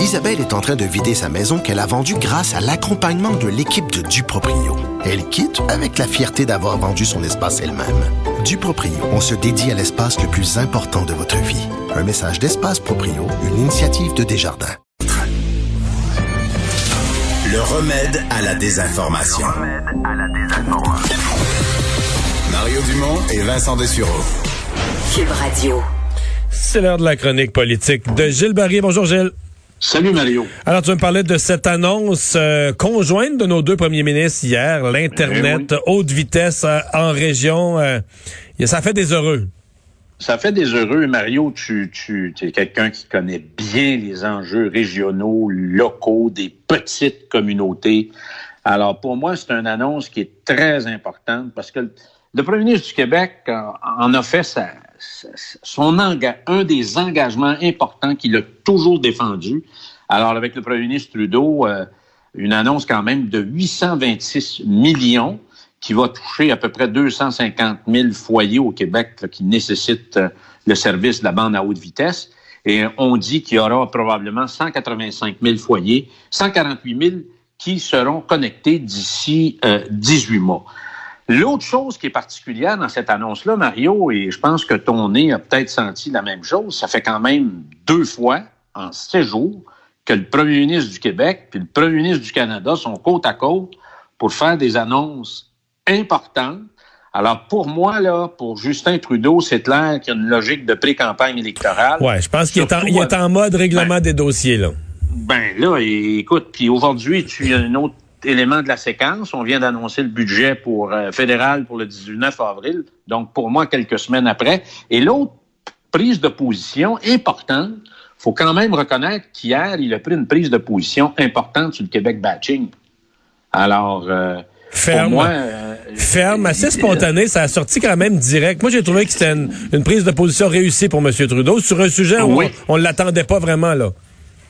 Isabelle est en train de vider sa maison qu'elle a vendue grâce à l'accompagnement de l'équipe de Duproprio. Elle quitte avec la fierté d'avoir vendu son espace elle-même. Duproprio, on se dédie à l'espace le plus important de votre vie. Un message d'Espace Proprio, une initiative de Desjardins. Le remède à la désinformation. Le remède à la désinformation. Mario Dumont et Vincent Dessureau. Cube Radio. C'est l'heure de la chronique politique de Gilles Barry. Bonjour Gilles. Salut Mario. Alors tu me parlais de cette annonce euh, conjointe de nos deux premiers ministres hier, l'Internet Eh haute vitesse euh, en région. euh, ça fait des heureux. Ça fait des heureux. Mario, tu, tu es quelqu'un qui connaît bien les enjeux régionaux, locaux, des petites communautés. Alors, pour moi, c'est une annonce qui est très importante parce que le premier ministre du Québec euh, en a fait sa- son un des engagements importants qu'il a toujours défendu. Alors, avec le premier ministre Trudeau, euh, une annonce quand même de 826 millions qui va toucher à peu près 250 000 foyers au Québec qui nécessitent euh, le service de la bande à haute vitesse. Et on dit qu'il y aura probablement 185 000 foyers, 148 000 qui seront connectés d'ici euh, 18 mois. L'autre chose qui est particulière dans cette annonce-là, Mario, et je pense que ton nez a peut-être senti la même chose, ça fait quand même deux fois en six jours que le premier ministre du Québec puis le premier ministre du Canada sont côte à côte pour faire des annonces importantes. Alors, pour moi, là, pour Justin Trudeau, c'est clair qu'il y a une logique de pré-campagne électorale. Ouais, je pense qu'il est, en- Surtout, il est en mode règlement Ouais. des dossiers là. Ben là, écoute, puis aujourd'hui, tu as un autre élément de la séquence. On vient d'annoncer le budget pour euh, fédéral pour le 19 avril, donc pour moi quelques semaines après. Et l'autre prise de position importante, faut quand même reconnaître qu'hier, il a pris une prise de position importante sur le Québec batching. Alors, euh, Ferme. pour moi, euh, Ferme, assez spontané, ça a sorti quand même direct. Moi, j'ai trouvé que c'était une, une prise de position réussie pour M. Trudeau sur un sujet où Oui. on, on l'attendait pas vraiment là.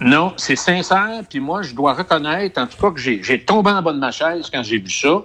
Non, c'est sincère. Puis moi, je dois reconnaître, en tout cas, que j'ai tombé en bas de ma chaise quand j'ai vu ça.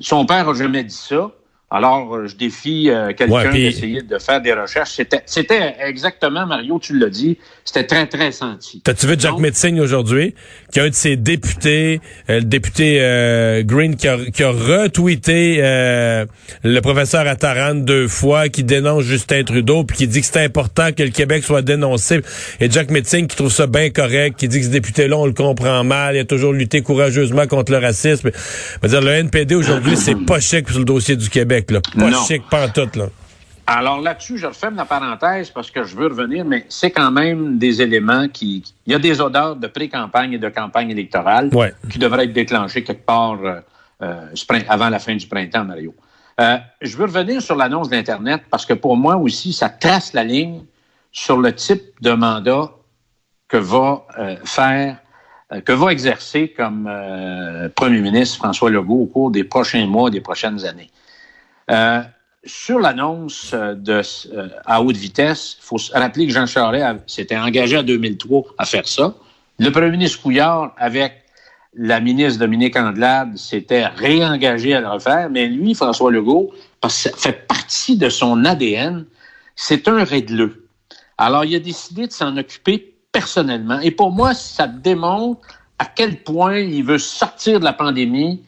Son père a jamais dit ça. Alors, euh, je défie euh, quelqu'un Ouais, d'essayer de faire des recherches. C'était, c'était exactement, Mario, tu l'as dit, c'était très, très senti. T'as-tu vu Jack Metzing aujourd'hui, qui est un de ses députés, euh, le député euh, Green, qui a, qui a retweeté euh, le professeur Attaran deux fois, qui dénonce Justin Trudeau, puis qui dit que c'est important que le Québec soit dénoncé. Et Jack Metzing qui trouve ça bien correct, qui dit que ce député-là, on le comprend mal, il a toujours lutté courageusement contre le racisme. Je veux dire, le NPD aujourd'hui, c'est pas chic sur le dossier du Québec, là. Pas Non. chic pantoute, là. Alors là-dessus, je referme la parenthèse parce que je veux revenir, mais c'est quand même des éléments qui... Il y a des odeurs de pré-campagne et de campagne électorale Ouais. qui devraient être déclenchées quelque part euh, euh, avant la fin du printemps, Mario. Euh, je veux revenir sur l'annonce d'Internet parce que pour moi aussi, ça trace la ligne sur le type de mandat que va faire, que va exercer comme premier ministre François Legault au cours des prochains mois, des prochaines années. Euh, sur l'annonce euh, de euh, à haute vitesse, il faut se rappeler que Jean Charest s'était engagé en 2003 à faire ça. Le premier ministre Couillard, avec la ministre Dominique Andelade, s'était réengagé à le refaire, mais lui, François Legault, parce que ça fait partie de son ADN, c'est un régleux. Alors, il a décidé de s'en occuper personnellement. Et pour moi, ça démontre à quel point il veut sortir de la pandémie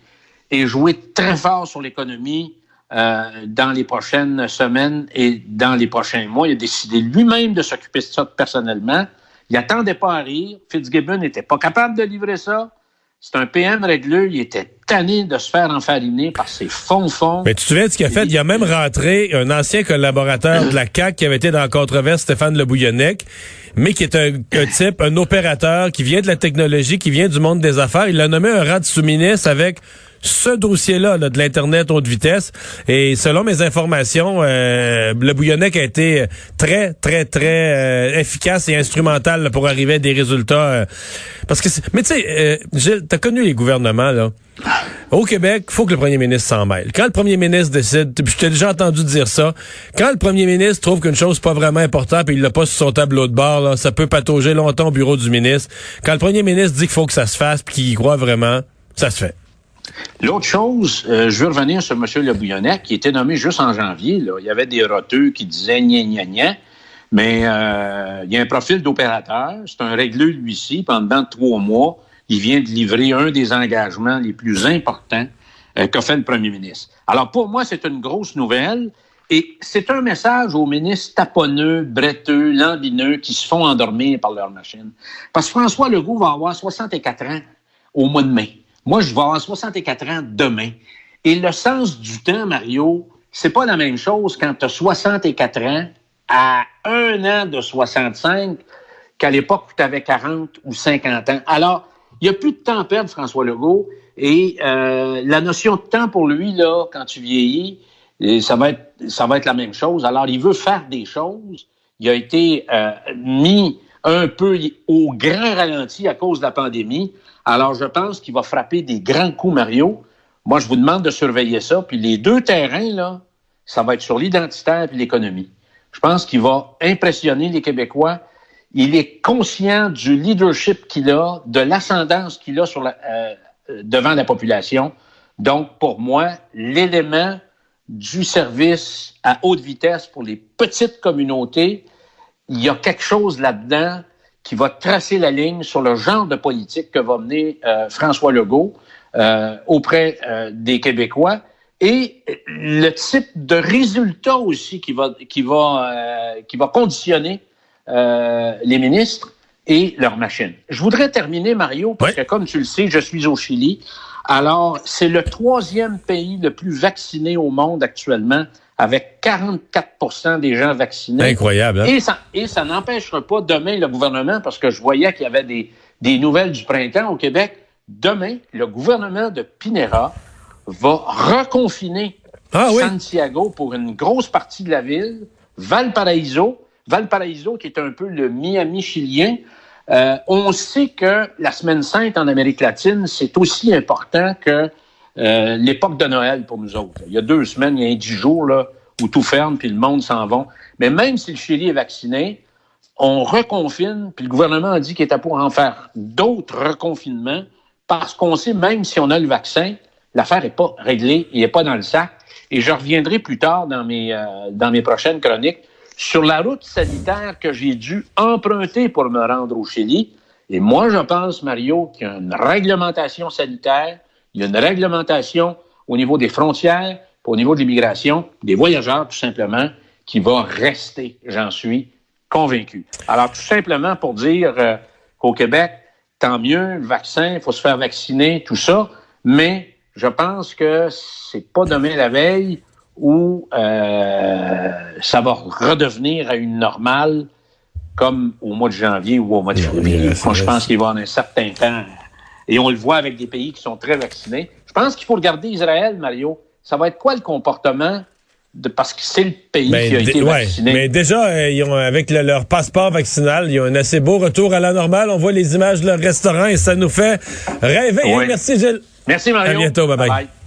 et jouer très fort sur l'économie euh, dans les prochaines semaines et dans les prochains mois. Il a décidé lui-même de s'occuper de ça personnellement. Il attendait pas à rire. Fitzgibbon n'était pas capable de livrer ça. C'est un PM régleux. Il était tanné de se faire enfariner par ses fonds-fonds. Mais tu te souviens de ce qu'il a fait? Il a même rentré un ancien collaborateur de la CAQ qui avait été dans la controverse, Stéphane Le Bouillonnec, mais qui est un, type, un opérateur qui vient de la technologie, qui vient du monde des affaires. Il l'a nommé un rang de sous-ministre avec ce dossier-là là, de l'Internet haute vitesse. Et selon mes informations, euh, le Bouillonnec a été très, très, très euh, efficace et instrumental pour arriver à des résultats. euh, parce que, mais tu sais, Gilles, t'as connu les gouvernements là. Au Québec, faut que le premier ministre s'en mêle. Quand le premier ministre décide, je t'ai déjà entendu dire ça, quand le premier ministre trouve qu'une chose n'est pas vraiment importante puis il l'a pas sur son tableau de bord, là, ça peut patauger longtemps au bureau du ministre. Quand le premier ministre dit qu'il faut que ça se fasse puis qu'il y croit vraiment, ça se fait. L'autre chose, euh, je veux revenir sur M. Le Bouillonnec, qui était nommé juste en janvier. Il y avait des roteux qui disaient gna gna gna. Mais euh, il y a un profil d'opérateur. C'est un régleux, lui-ci. Pendant trois mois, il vient de livrer un des engagements les plus importants euh, qu'a fait le premier ministre. Alors, pour moi, c'est une grosse nouvelle. Et c'est un message aux ministres taponneux, bretteux, lambineux qui se font endormir par leur machine. Parce que François Legault va avoir 64 ans au mois de mai. Moi, je vais avoir 64 ans demain. Et le sens du temps, Mario, c'est pas la même chose quand tu as 64 ans à un an de 65 qu'à l'époque où tu avais 40 ou 50 ans. Alors, il n'y a plus de temps à perdre, François Legault. Et euh, la notion de temps pour lui, là, quand tu vieillis, et ça va être ça va être la même chose. Alors, il veut faire des choses. Il a été euh, mis un peu au grand ralenti à cause de la pandémie. Alors, je pense qu'il va frapper des grands coups, Mario. Moi, je vous demande de surveiller ça. Puis les deux terrains, là, ça va être sur l'identitaire et l'économie. Je pense qu'il va impressionner les Québécois. Il est conscient du leadership qu'il a, de l'ascendance qu'il a sur la, euh, devant la population. Donc, pour moi, l'élément du service à haute vitesse pour les petites communautés, il y a quelque chose là-dedans qui va tracer la ligne sur le genre de politique que va mener euh, François Legault euh, auprès euh, des Québécois et le type de résultat aussi qui va qui va qui va conditionner les ministres et leurs machines. Je voudrais terminer Mario parce que comme tu le sais, je suis au Chili. Alors, c'est le troisième pays le plus vacciné au monde actuellement, avec 44% des gens vaccinés. Incroyable. Hein? Et ça, et ça n'empêchera pas demain le gouvernement, parce que je voyais qu'il y avait des, des nouvelles du printemps au Québec. Demain, le gouvernement de Pinera va reconfiner ah Santiago pour une grosse partie de la ville, Valparaiso, Valparaiso qui est un peu le Miami chilien, euh, on sait que la semaine sainte en Amérique latine, c'est aussi important que euh, l'époque de Noël pour nous autres. Il y a deux semaines, il y a dix jours là, où tout ferme, puis le monde s'en va. Mais même si le Chili est vacciné, on reconfine, puis le gouvernement a dit qu'il était pour en faire d'autres reconfinements, parce qu'on sait, même si on a le vaccin, l'affaire n'est pas réglée, il n'est pas dans le sac. Et je reviendrai plus tard dans mes, euh, dans mes prochaines chroniques sur la route sanitaire que j'ai dû emprunter pour me rendre au Chili. Et moi, je pense, Mario, qu'il y a une réglementation sanitaire, il y a une réglementation au niveau des frontières, au niveau de l'immigration, des voyageurs, tout simplement, qui va rester, j'en suis convaincu. Alors, tout simplement pour dire euh, qu'au Québec, tant mieux, le vaccin, il faut se faire vacciner, tout ça, mais je pense que c'est pas demain la veille où euh, ça va redevenir à une normale comme au mois de janvier ou au mois de février. Moi, je pense qu'il va avoir un certain temps. Et on le voit avec des pays qui sont très vaccinés. Je pense qu'il faut regarder Israël, Mario. Ça va être quoi le comportement de, parce que c'est le pays ben, qui a été vacciné? mais déjà, euh, ils ont, avec leur passeport vaccinal, ils ont un assez beau retour à la normale. On voit les images de leur restaurant et ça nous fait rêver. Merci, Gilles. Merci, Mario. À bientôt. bye. bye.